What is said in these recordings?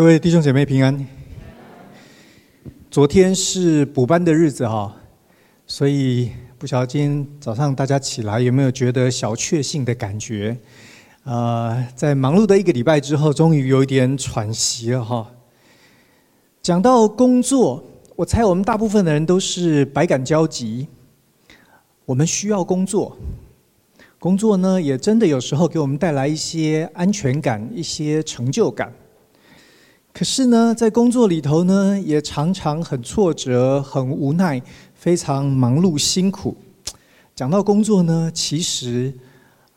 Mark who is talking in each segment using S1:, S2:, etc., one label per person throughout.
S1: 各位弟兄姐妹平安。昨天是补班的日子哈，所以不晓得今天早上大家起来有没有觉得小确幸的感觉？呃，在忙碌的一个礼拜之后，终于有一点喘息了哈。讲到工作，我猜我们大部分的人都是百感交集。我们需要工作，工作呢也真的有时候给我们带来一些安全感、一些成就感。可是呢，在工作里头呢，也常常很挫折、很无奈、非常忙碌、辛苦。讲到工作呢，其实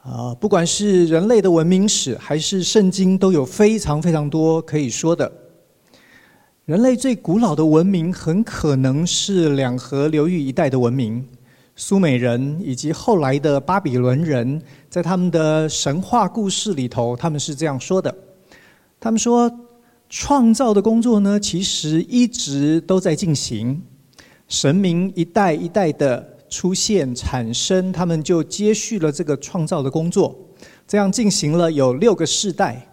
S1: 啊、不管是人类的文明史，还是圣经，都有非常非常多可以说的。人类最古老的文明，很可能是两河流域一带的文明——苏美人以及后来的巴比伦人。在他们的神话故事里头，他们是这样说的：他们说。创造的工作呢，其实一直都在进行。神明一代一代的出现产生，他们就接续了这个创造的工作，这样进行了有六个世代。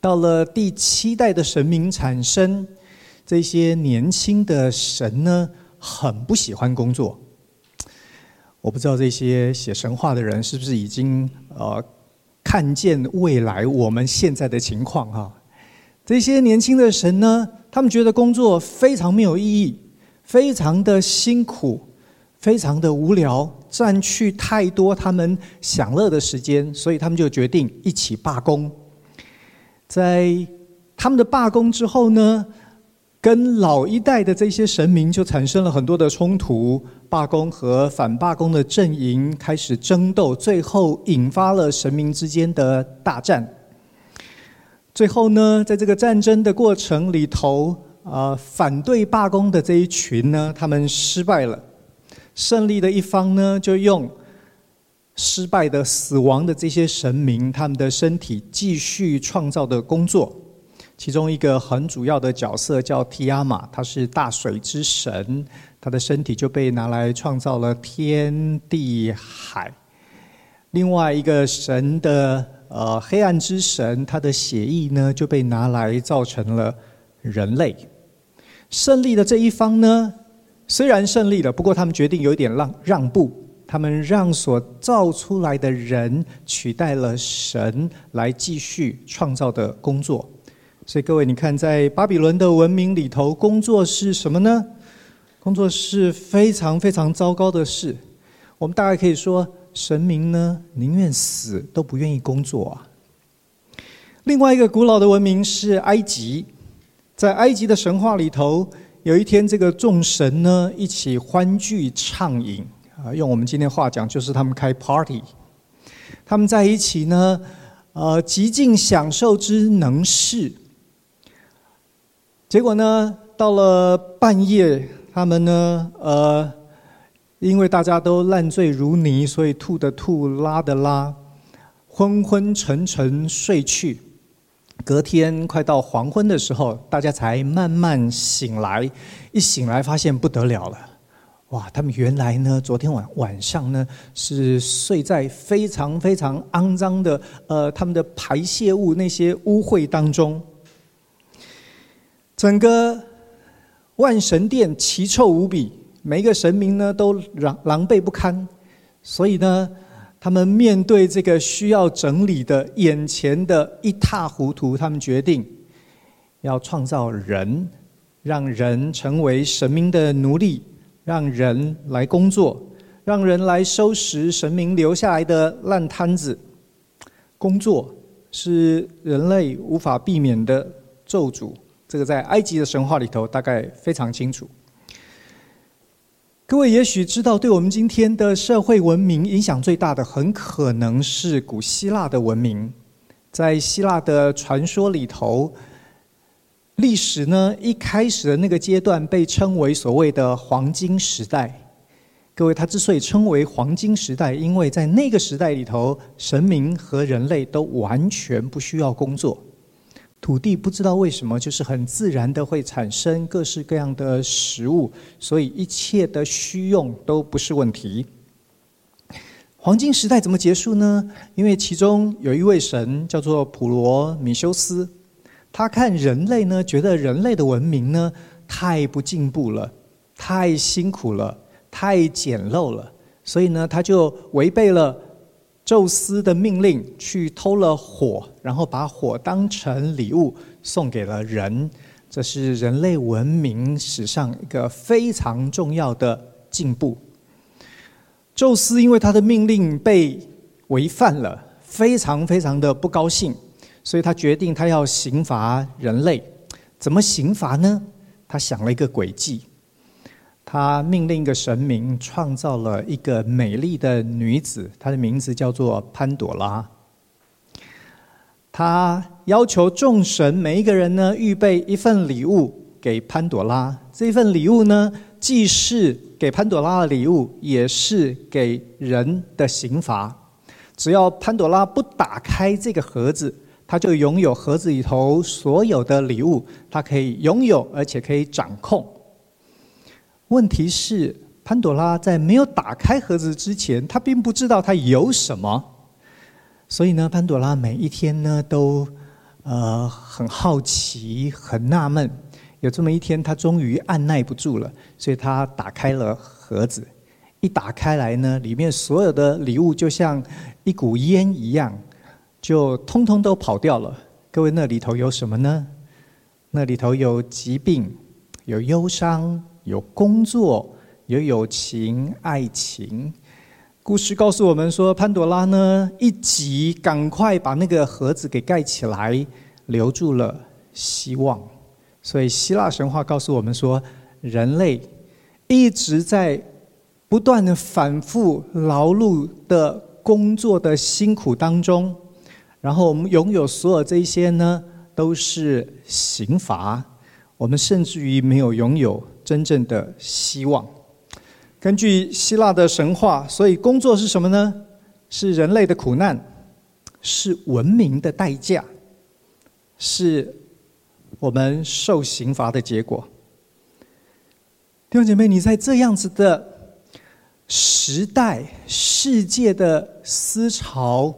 S1: 到了第七代的神明产生，这些年轻的神呢，很不喜欢工作。我不知道这些写神话的人是不是已经呃看见未来我们现在的情况哈。这些年轻的神呢，他们觉得工作非常没有意义，非常的辛苦，非常的无聊，占据太多他们享乐的时间，所以他们就决定一起罢工。在他们的罢工之后呢，跟老一代的这些神明就产生了很多的冲突，罢工和反罢工的阵营开始争斗，最后引发了神明之间的大战。最后呢，在这个战争的过程里头，啊，反对罢工的这一群呢，他们失败了。胜利的一方呢，就用失败的、死亡的这些神明，他们的身体继续创造的工作。其中一个很主要的角色叫提亚玛，他是大水之神，他的身体就被拿来创造了天地海。另外一个神的。呃，黑暗之神他的血液呢，就被拿来造成了人类。胜利的这一方呢，虽然胜利了，不过他们决定有一点让让步，他们让所造出来的人取代了神来继续创造的工作。所以各位，你看，在巴比伦的文明里头，工作是什么呢？工作是非常非常糟糕的事。我们大概可以说。神明呢，宁愿死都不愿意工作啊。另外一个古老的文明是埃及，在埃及的神话里头，有一天这个众神呢一起欢聚畅饮啊，用我们今天话讲，就是他们开 party。他们在一起呢，呃，极尽享受之能事。结果呢，到了半夜，他们呢，呃。因为大家都烂醉如泥，所以吐的吐，拉的拉，昏昏沉沉睡去。隔天快到黄昏的时候，大家才慢慢醒来。一醒来，发现不得了了，哇！他们原来呢，昨天晚晚上呢，是睡在非常非常肮脏的呃，他们的排泄物那些污秽当中。整个万神殿奇臭无比。每一个神明呢都狼狼狈不堪，所以呢，他们面对这个需要整理的眼前的一塌糊涂，他们决定要创造人，让人成为神明的奴隶，让人来工作，让人来收拾神明留下来的烂摊子。工作是人类无法避免的咒诅，这个在埃及的神话里头大概非常清楚。各位也许知道，对我们今天的社会文明影响最大的，很可能是古希腊的文明。在希腊的传说里头，历史呢一开始的那个阶段被称为所谓的黄金时代。各位，它之所以称为黄金时代，因为在那个时代里头，神明和人类都完全不需要工作。土地不知道为什么，就是很自然的会产生各式各样的食物，所以一切的需用都不是问题。黄金时代怎么结束呢？因为其中有一位神叫做普罗米修斯，他看人类呢，觉得人类的文明呢太不进步了，太辛苦了，太简陋了，所以呢，他就违背了宙斯的命令，去偷了火，然后把火当成礼物送给了人。这是人类文明史上一个非常重要的进步。宙斯因为他的命令被违反了，非常非常的不高兴。所以他决定，他要刑罚人类。怎么刑罚呢？他想了一个诡计。他命令一个神明创造了一个美丽的女子，她的名字叫做潘朵拉。他要求众神每一个人呢，预备一份礼物给潘朵拉。这份礼物呢，既是给潘朵拉的礼物，也是给人的刑罚。只要潘朵拉不打开这个盒子，他就拥有盒子里头所有的礼物，他可以拥有，而且可以掌控。问题是，潘朵拉在没有打开盒子之前，他并不知道它有什么。所以呢，潘朵拉每一天呢都呃很好奇、很纳闷。有这么一天，他终于按捺不住了，所以他打开了盒子。一打开来呢，里面所有的礼物就像一股烟一样。就通通都跑掉了。各位，那里头有什么呢？那里头有疾病，有忧伤，有工作，有友情、爱情。故事告诉我们说，潘朵拉呢一急，赶快把那个盒子给盖起来，留住了希望。所以，希腊神话告诉我们说，人类一直在不断的反复劳碌的工作的辛苦当中。然后我们拥有所有这些呢，都是刑罚。我们甚至于没有拥有真正的希望。根据希腊的神话，所以工作是什么呢？是人类的苦难，是文明的代价，是我们受刑罚的结果。弟兄姐妹，你在这样子的时代、世界的思潮。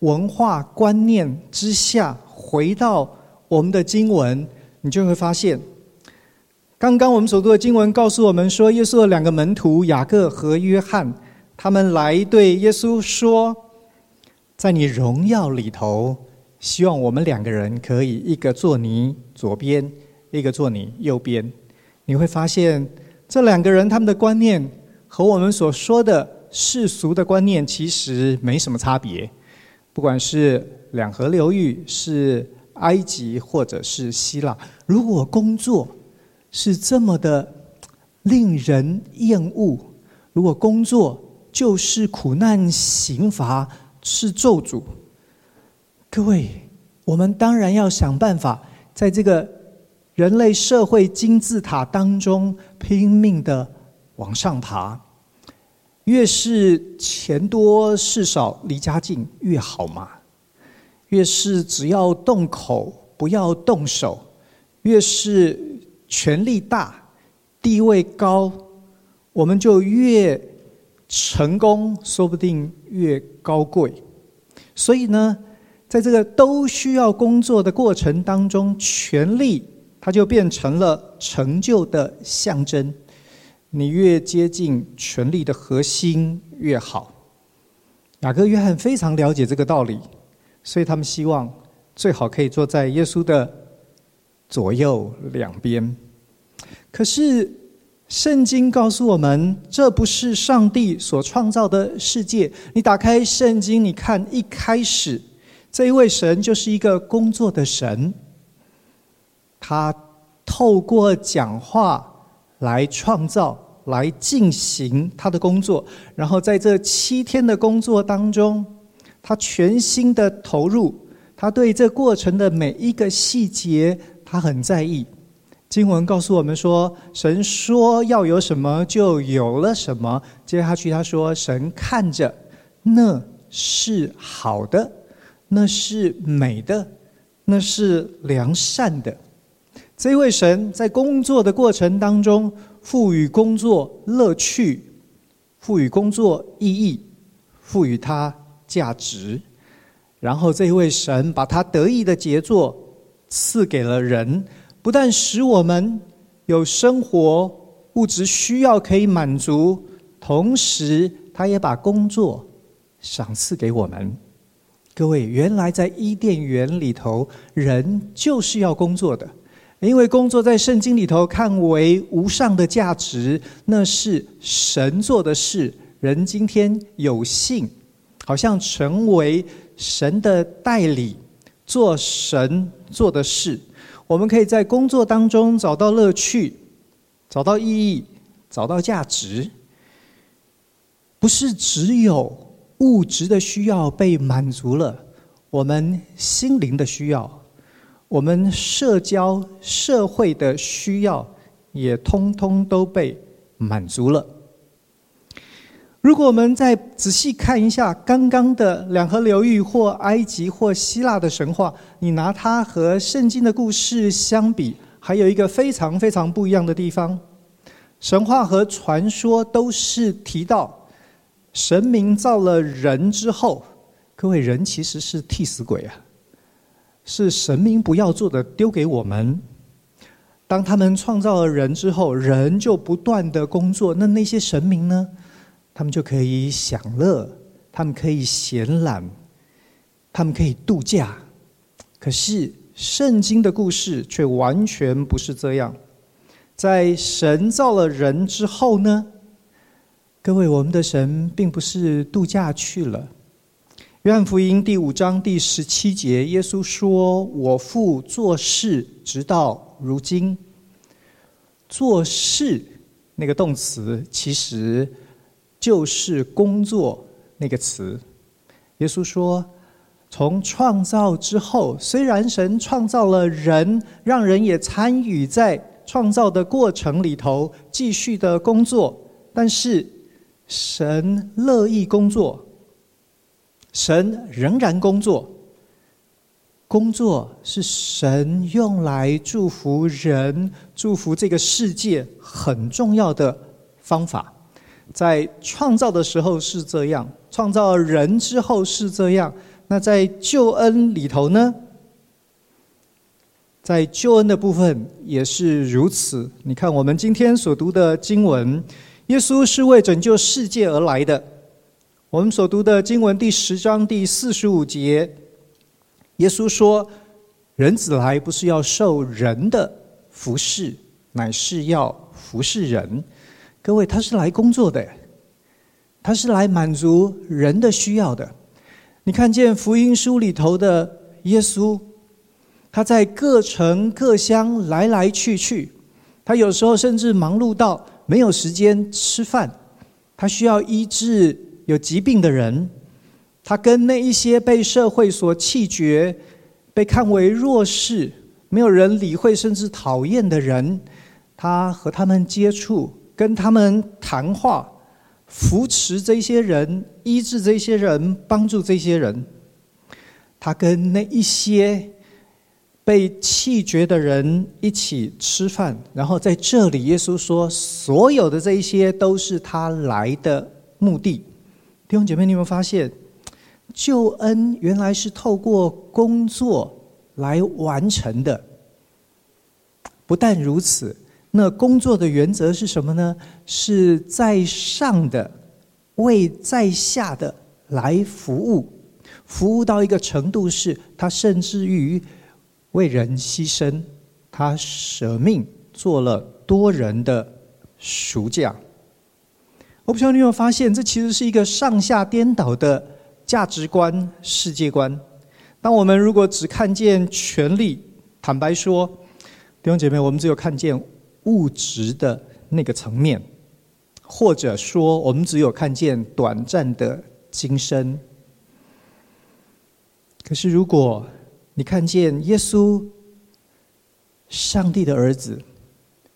S1: 文化观念之下，回到我们的经文，你就会发现，刚刚我们所读的经文告诉我们说，耶稣的两个门徒雅各和约翰，他们来对耶稣说，在你荣耀里头，希望我们两个人可以一个坐你左边，一个坐你右边。你会发现，这两个人他们的观念和我们所说的世俗的观念其实没什么差别。不管是两河流域，是埃及，或者是希腊，如果工作是这么的令人厌恶，如果工作就是苦难、刑罚、是咒诅，各位，我们当然要想办法，在这个人类社会金字塔当中拼命的往上爬。越是钱多事少离家近越好嘛，越是只要动口不要动手，越是权力大地位高，我们就越成功，说不定越高贵。所以呢，在这个都需要工作的过程当中，权力它就变成了成就的象征。你越接近权力的核心越好。雅各、约翰非常了解这个道理，所以他们希望最好可以坐在耶稣的左右两边。可是圣经告诉我们，这不是上帝所创造的世界。你打开圣经，你看一开始这一位神就是一个工作的神，他透过讲话来创造。来进行他的工作，然后在这七天的工作当中，他全心的投入，他对这过程的每一个细节，他很在意。经文告诉我们说，神说要有什么，就有了什么。接下去他说，神看着那是好的，那是美的，那是良善的。这位神在工作的过程当中。赋予工作乐趣，赋予工作意义，赋予它价值，然后这位神把他得意的杰作赐给了人，不但使我们有生活物质需要可以满足，同时他也把工作赏赐给我们。各位，原来在伊甸园里头，人就是要工作的，因为工作在圣经里头看为无上的价值，那是神做的事。人今天有幸，好像成为神的代理，做神做的事。我们可以在工作当中找到乐趣，找到意义，找到价值。不是只有。物质的需要被满足了，我们心灵的需要，我们社交社会的需要也通通都被满足了。如果我们再仔细看一下刚刚的两河流域或埃及或希腊的神话，你拿它和圣经的故事相比，还有一个非常非常不一样的地方：神话和传说都是提到。神明造了人之后，各位，人其实是替死鬼啊，是神明不要做的丢给我们。当他们创造了人之后，人就不断的工作，那那些神明呢？他们就可以享乐，他们可以闲懒，他们可以度假。可是圣经的故事却完全不是这样，在神造了人之后呢？各位，我们的神并不是度假去了。约翰福音第五章第十七节，耶稣说：“我父做事，直到如今。”做事那个动词，其实就是工作那个词。耶稣说：“从创造之后，虽然神创造了人，让人也参与在创造的过程里头，继续的工作，但是。”神乐意工作，神仍然工作。工作是神用来祝福人、祝福这个世界很重要的方法。在创造的时候是这样，创造人之后是这样。那在救恩里头呢？在救恩的部分也是如此。你看，我们今天所读的经文。耶稣是为拯救世界而来的。我们所读的经文第十章第四十五节，耶稣说：“人子来不是要受人的服侍，乃是要服侍人。”各位，他是来工作的，他是来满足人的需要的。你看见福音书里头的耶稣，他在各城各乡来来去去，他有时候甚至忙碌到。没有时间吃饭，他需要医治有疾病的人，他跟那一些被社会所弃绝、被看为弱势、没有人理会甚至讨厌的人，他和他们接触，跟他们谈话，扶持这些人，医治这些人，帮助这些人。他跟那一些。被弃绝的人一起吃饭，然后在这里，耶稣说，所有的这一些都是他来的目的。弟兄姐妹，你有没有发现，救恩原来是透过工作来完成的？不但如此，那工作的原则是什么呢？是在上的为在下的来服务，服务到一个程度，是他甚至于。为人牺牲，他舍命做了多人的赎价。我不知道你有没有发现，这其实是一个上下颠倒的价值观、世界观。当我们如果只看见权力，坦白说，弟兄姐妹，我们只有看见物质的那个层面，或者说，我们只有看见短暂的今生。可是如果你看见耶稣，上帝的儿子，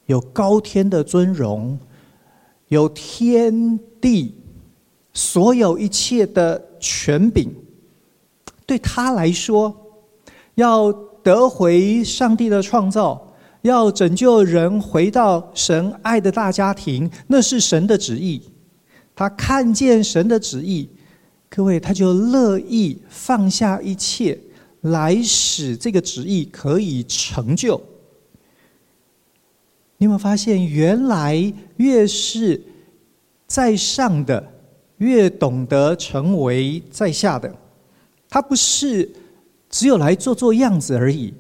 S1: 有高天的尊荣，有天地所有一切的权柄，对他来说，要得回上帝的创造，要拯救人回到神爱的大家庭，那是神的旨意。他看见神的旨意，各位，他就乐意放下一切。来使这个旨意可以成就。你有没有发现，原来越是在上的，越懂得成为在下的。他不是只有来做做样子而已。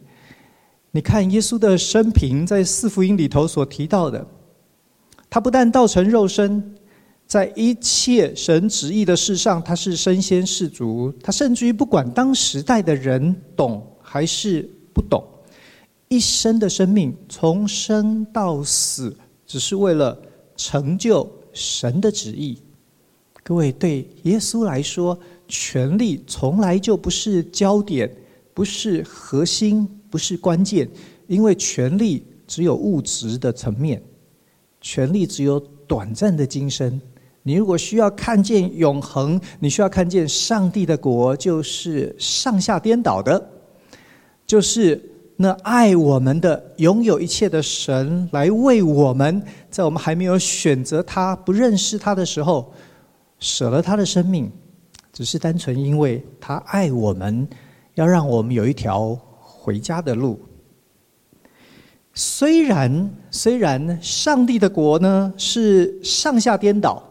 S1: 你看耶稣的生平，在四福音里头所提到的，他不但道成肉身。在一切神旨意的事上，他是身先士卒。他甚至于不管当时代的人懂还是不懂，一生的生命从生到死，只是为了成就神的旨意。各位，对耶稣来说，权力从来就不是焦点，不是核心，不是关键，因为权力只有物质的层面，权力只有短暂的今生。你如果需要看见永恒，你需要看见上帝的国，就是上下颠倒的，就是那爱我们的、拥有一切的神来为我们，在我们还没有选择他、不认识他的时候，舍了他的生命，只是单纯因为他爱我们，要让我们有一条回家的路。虽然虽然上帝的国呢是上下颠倒。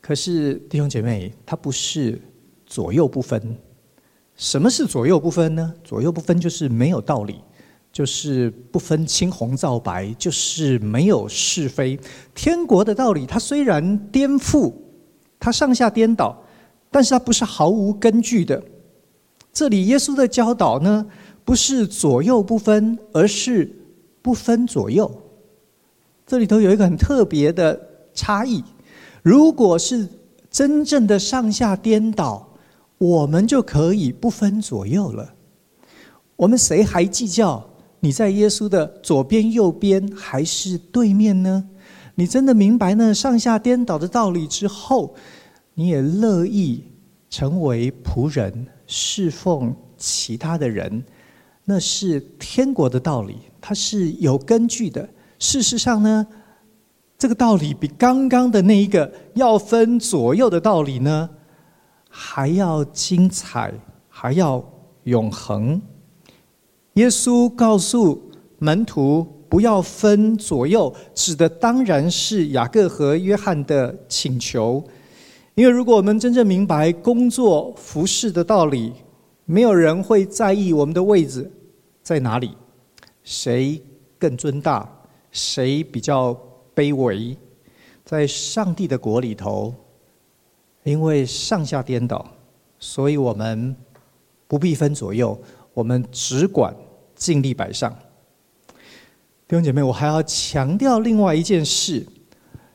S1: 可是弟兄姐妹，它不是左右不分。什么是左右不分呢？左右不分就是没有道理，就是不分青红皂白，就是没有是非。天国的道理，它虽然颠覆，它上下颠倒，但是它不是毫无根据的。这里耶稣的教导呢，不是左右不分，而是不分左右。这里头有一个很特别的差异。如果是真正的上下颠倒，我们就可以不分左右了。我们谁还计较你在耶稣的左边、右边还是对面呢？你真的明白那上下颠倒的道理之后，你也乐意成为仆人，侍奉其他的人，那是天国的道理，它是有根据的。事实上呢，这个道理比刚刚的那一个要分左右的道理呢，还要精彩，还要永恒。耶稣告诉门徒不要分左右，指的当然是雅各和约翰的请求。因为如果我们真正明白工作服事的道理，没有人会在意我们的位置在哪里，谁更尊大，谁比较。卑微，在上帝的国里头，因为上下颠倒，所以我们不必分左右，我们只管尽力摆上。弟兄姐妹，我还要强调另外一件事，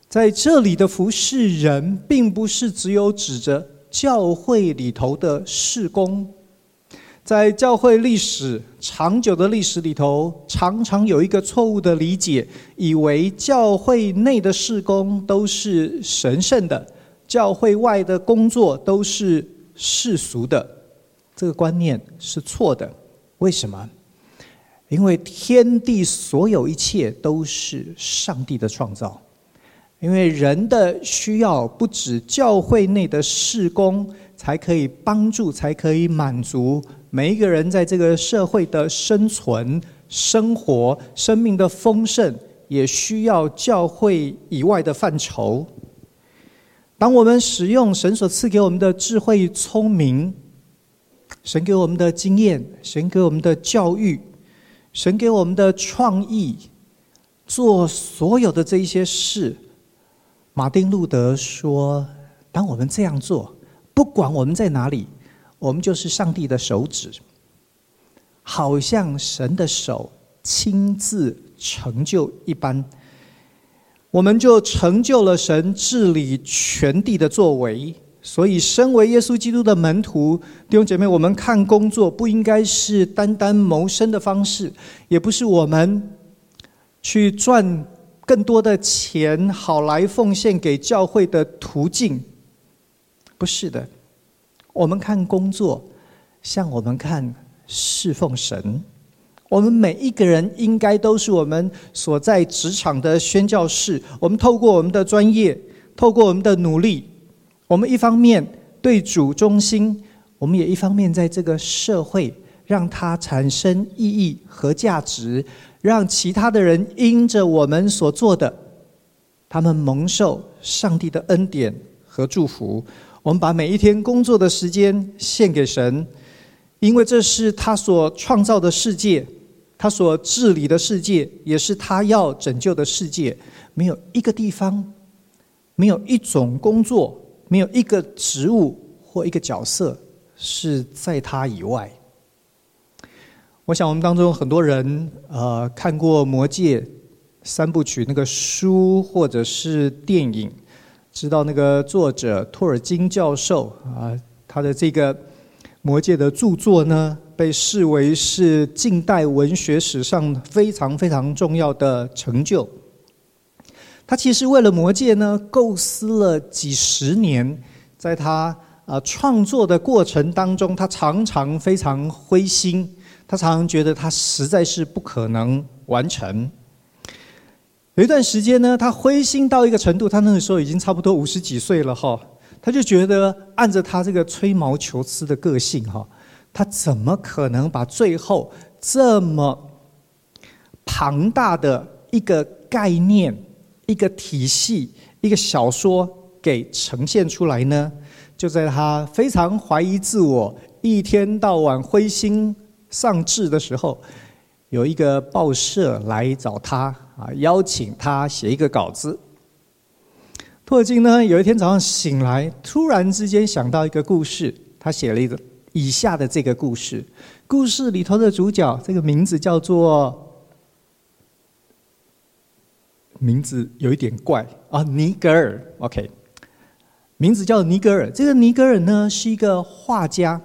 S1: 在这里的服侍人，并不是只有指着教会里头的事工。在教会历史长久的历史里头，常常有一个错误的理解，以为教会内的事工都是神圣的，教会外的工作都是世俗的。这个观念是错的。为什么？因为天地所有一切都是上帝的创造，因为人的需要不止教会内的事工才可以帮助，才可以满足。每一个人在这个社会的生存、生活、生命的丰盛，也需要教会以外的范畴。当我们使用神所赐给我们的智慧、聪明，神给我们的经验，神给我们的教育，神给我们的创意，做所有的这一些事，马丁路德说：“当我们这样做，不管我们在哪里。”我们就是上帝的手指，好像神的手亲自成就一般，我们就成就了神治理全地的作为。所以，身为耶稣基督的门徒，弟兄姐妹，我们看工作不应该是单单谋生的方式，也不是我们去赚更多的钱，好来奉献给教会的途径，不是的。我们看工作，像我们看侍奉神。我们每一个人应该都是我们所在职场的宣教士。我们透过我们的专业，透过我们的努力，我们一方面对主忠心，我们也一方面在这个社会让它产生意义和价值，让其他的人因着我们所做的，他们蒙受上帝的恩典和祝福。我们把每一天工作的时间献给神，因为这是他所创造的世界，他所治理的世界，也是他要拯救的世界。没有一个地方，没有一种工作，没有一个职务或一个角色是在他以外。我想我们当中很多人，呃，看过《魔戒》三部曲那个书或者是电影。知道那个作者托尔金教授啊，他的这个《魔戒》的著作呢，被视为是近代文学史上非常非常重要的成就。他其实为了《魔戒》呢，构思了几十年，在他啊创作的过程当中，他常常非常灰心，他常常觉得他实在是不可能完成。有一段时间呢，他灰心到一个程度，他那个时候已经差不多五十几岁了哈，他就觉得按着他这个吹毛求疵的个性哈，他怎么可能把最后这么庞大的一个概念、一个体系、一个小说给呈现出来呢？就在他非常怀疑自我、一天到晚灰心丧志的时候，有一个报社来找他。啊，邀请他写一个稿子。托尔金呢，有一天早上醒来，突然之间想到一个故事，他写了一个以下的这个故事。故事里头的主角，这个名字叫做，名字有一点怪啊，尼格尔。OK，名字叫尼格尔。这个尼格尔呢，是一个画家，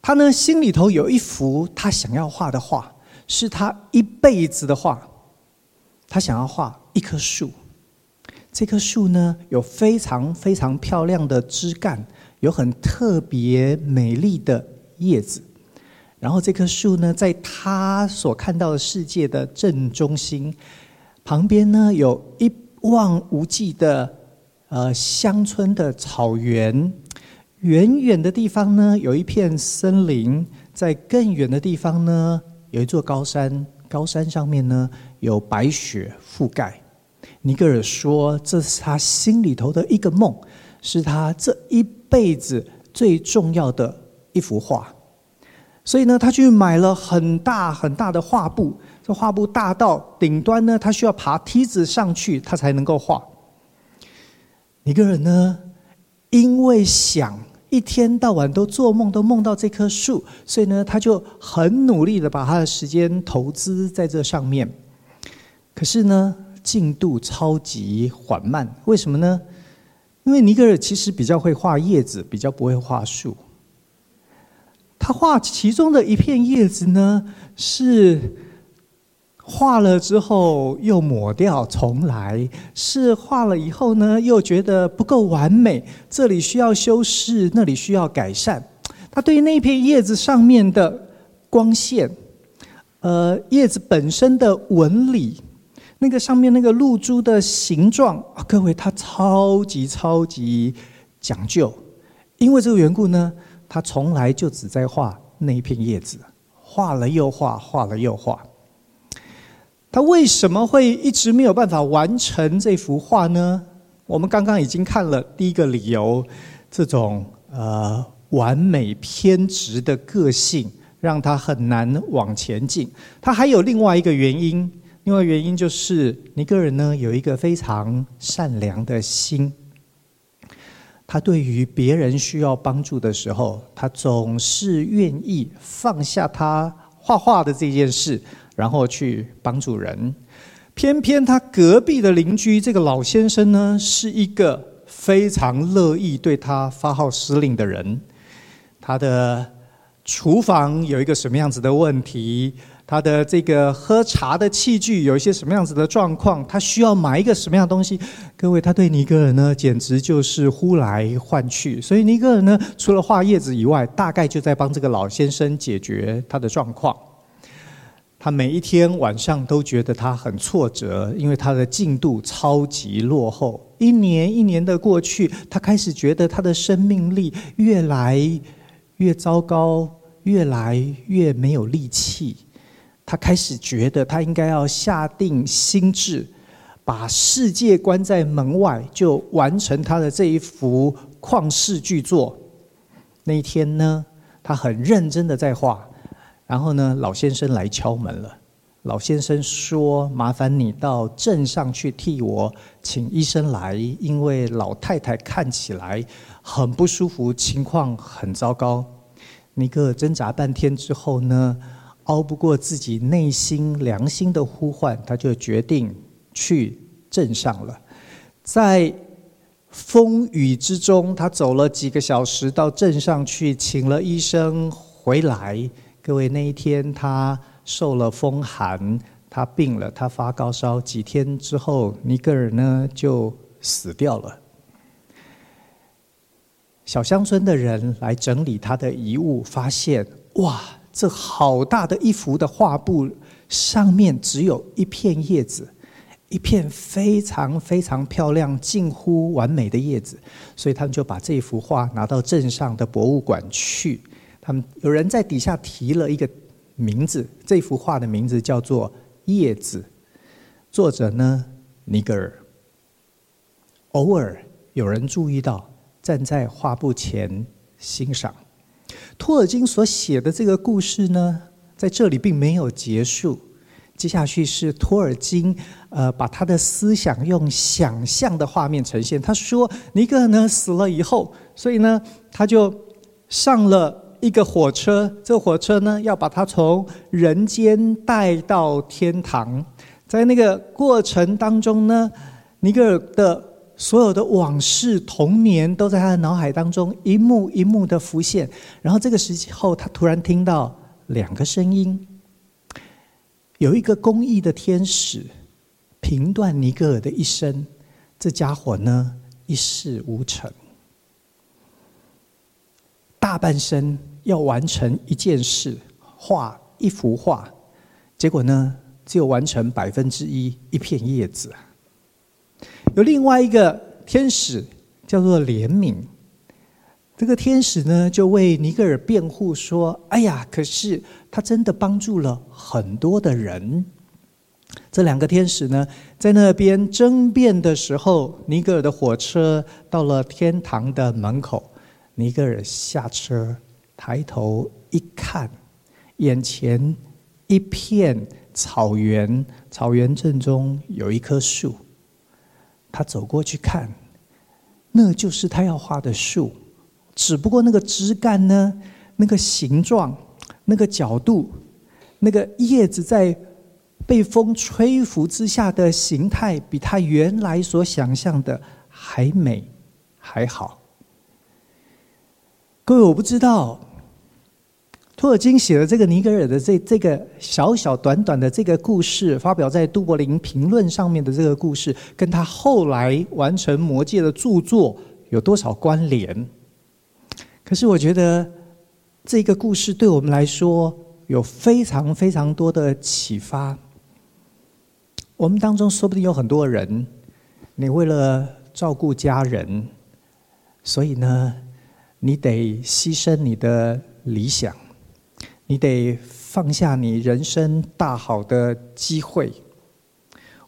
S1: 他呢心里头有一幅他想要画的画，是他一辈子的画。他想要画一棵树，这棵树呢，有非常非常漂亮的枝干，有很特别美丽的叶子。然后这棵树呢，在他所看到的世界的正中心，旁边呢，有一望无际的呃乡村的草原，远远的地方呢，有一片森林，在更远的地方呢，有一座高山。高山上面呢，有白雪覆盖。尼格尔说，这是他心里头的一个梦，是他这一辈子最重要的一幅画。所以呢，他去买了很大很大的画布，这画布大到顶端呢，他需要爬梯子上去，他才能够画。尼格尔呢，因为想。一天到晚都做梦，都梦到这棵树，所以呢，他就很努力的把他的时间投资在这上面。可是呢，进度超级缓慢。为什么呢？因为尼格尔其实比较会画叶子，比较不会画树。他画其中的一片叶子呢，是。画了之后又抹掉重来，是画了以后呢，又觉得不够完美，这里需要修饰，那里需要改善。他对于那片叶子上面的光线，呃，叶子本身的纹理，那个上面那个露珠的形状，各位他超级超级讲究。因为这个缘故呢，他从来就只在画那一片叶子，画了又画，画了又画。他为什么会一直没有办法完成这幅画呢？我们刚刚已经看了第一个理由，这种呃完美偏执的个性让他很难往前进。他还有另外一个原因，另外原因就是尼格尔呢有一个非常善良的心，他对于别人需要帮助的时候，他总是愿意放下他画画的这件事。然后去帮助人，偏偏他隔壁的邻居这个老先生呢，是一个非常乐意对他发号施令的人。他的厨房有一个什么样子的问题？他的这个喝茶的器具有一些什么样子的状况？他需要买一个什么样的东西？各位，他对尼格尔呢，简直就是呼来唤去。所以尼格尔呢，除了画叶子以外，大概就在帮这个老先生解决他的状况。他每一天晚上都觉得他很挫折，因为他的进度超级落后。一年一年的过去，他开始觉得他的生命力越来越糟糕，越来越没有力气，他开始觉得他应该要下定心志，把世界关在门外，就完成他的这一幅旷世巨作。那一天呢，他很认真的在画，然后呢，老先生来敲门了。老先生说：“麻烦你到镇上去替我请医生来，因为老太太看起来很不舒服，情况很糟糕。”尼克挣扎半天之后呢，熬不过自己内心良心的呼唤，他就决定去镇上了。在风雨之中，他走了几个小时到镇上去，请了医生回来。各位，那一天他。受了风寒，他病了，他发高烧。几天之后，尼格尔呢就死掉了。小乡村的人来整理他的遗物，发现哇，这好大的一幅的画布，上面只有一片叶子，一片非常非常漂亮、近乎完美的叶子。所以他们就把这幅画拿到镇上的博物馆去。他们有人在底下提了一个。名字，这幅画的名字叫做《叶子》，作者呢，尼格尔。偶尔有人注意到，站在画布前欣赏。托尔金所写的这个故事呢，在这里并没有结束。接下去是托尔金，呃，把他的思想用想象的画面呈现。他说，尼格尔呢死了以后，所以呢，他就上了。一个火车，这个火车呢，要把他从人间带到天堂。在那个过程当中呢，尼格尔的所有的往事、童年都在他的脑海当中一幕一幕的浮现。然后这个时候，他突然听到两个声音：有一个公益的天使评断尼格尔的一生，这家伙呢，一事无成，大半生。要完成一件事，画一幅画，结果呢，只有完成百分之一，一片叶子。有另外一个天使叫做怜悯，这个天使呢，就为尼格尔辩护说：“哎呀，可是他真的帮助了很多的人。”这两个天使呢，在那边争辩的时候，尼格尔的火车到了天堂的门口，尼格尔下车。抬头一看，眼前一片草原，草原正中有一棵树。他走过去看，那就是他要画的树，只不过那个枝干呢，那个形状，那个角度，那个叶子在被风吹拂之下的形态，比他原来所想象的还美，还好。各位，我不知道，托尔金写的这个尼格尔的这这个小小短短的这个故事，发表在《都柏林评论》上面的这个故事，跟他后来完成《魔戒》的著作有多少关联？可是我觉得这个故事对我们来说有非常非常多的启发。我们当中说不定有很多人，你为了照顾家人，所以呢，你得牺牲你的理想，你得放下你人生大好的机会。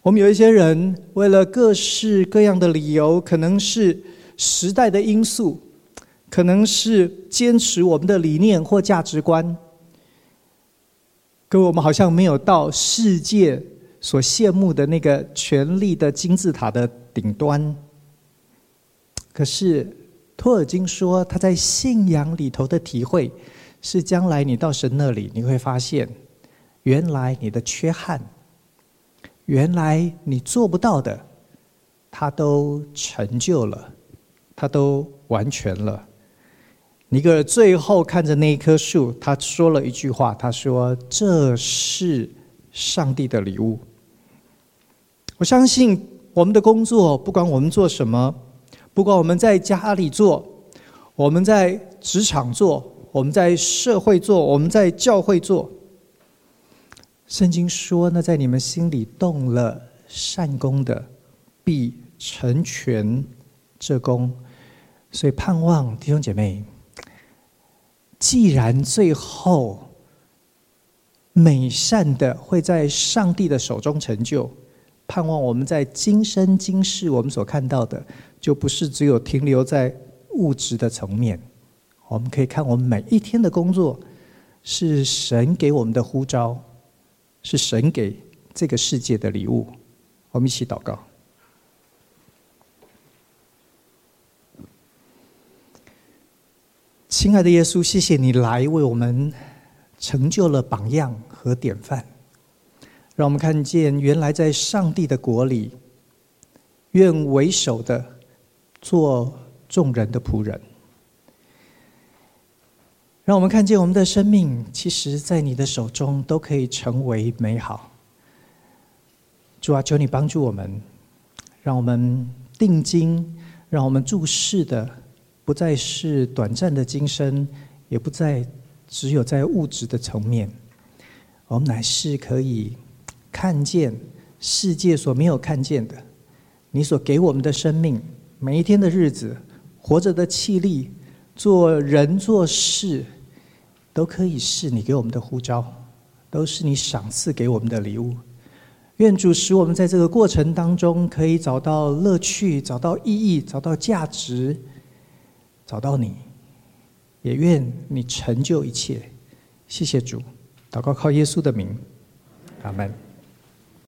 S1: 我们有一些人为了各式各样的理由，可能是时代的因素，可能是坚持我们的理念或价值观。各位，我们好像没有到世界所羡慕的那个权力的金字塔的顶端。可是。托尔金说，他在信仰里头的体会，是将来你到神那里，你会发现，原来你的缺憾，原来你做不到的，他都成就了，他都完全了。尼格尔最后看着那一棵树，他说了一句话，他说：“这是上帝的礼物。”我相信我们的工作，不管我们做什么。不管我们在家里做，我们在职场做，我们在社会做，我们在教会做，圣经说：“那在你们心里动了善工的，必成全这工。”所以盼望弟兄姐妹，既然最后美善的会在上帝的手中成就，盼望我们在今生今世我们所看到的，就不是只有停留在物质的层面。我们可以看我们每一天的工作，是神给我们的呼召，是神给这个世界的礼物。我们一起祷告。亲爱的耶稣，谢谢你来为我们成就了榜样和典范，让我们看见原来在上帝的国里，愿为首的做众人的仆人。让我们看见我们的生命，其实在你的手中都可以成为美好。主啊，求你帮助我们，让我们定睛，让我们注视的不再是短暂的今生，也不再只有在物质的层面，我们乃是可以看见世界所没有看见的，你所给我们的生命，每一天的日子，活着的气力，做人做事。都可以是你给我们的呼召，都是你赏赐给我们的礼物。愿主使我们在这个过程当中可以找到乐趣，找到意义，找到价值，找到你。也愿你成就一切。谢谢主，祷告靠耶稣的名，阿门。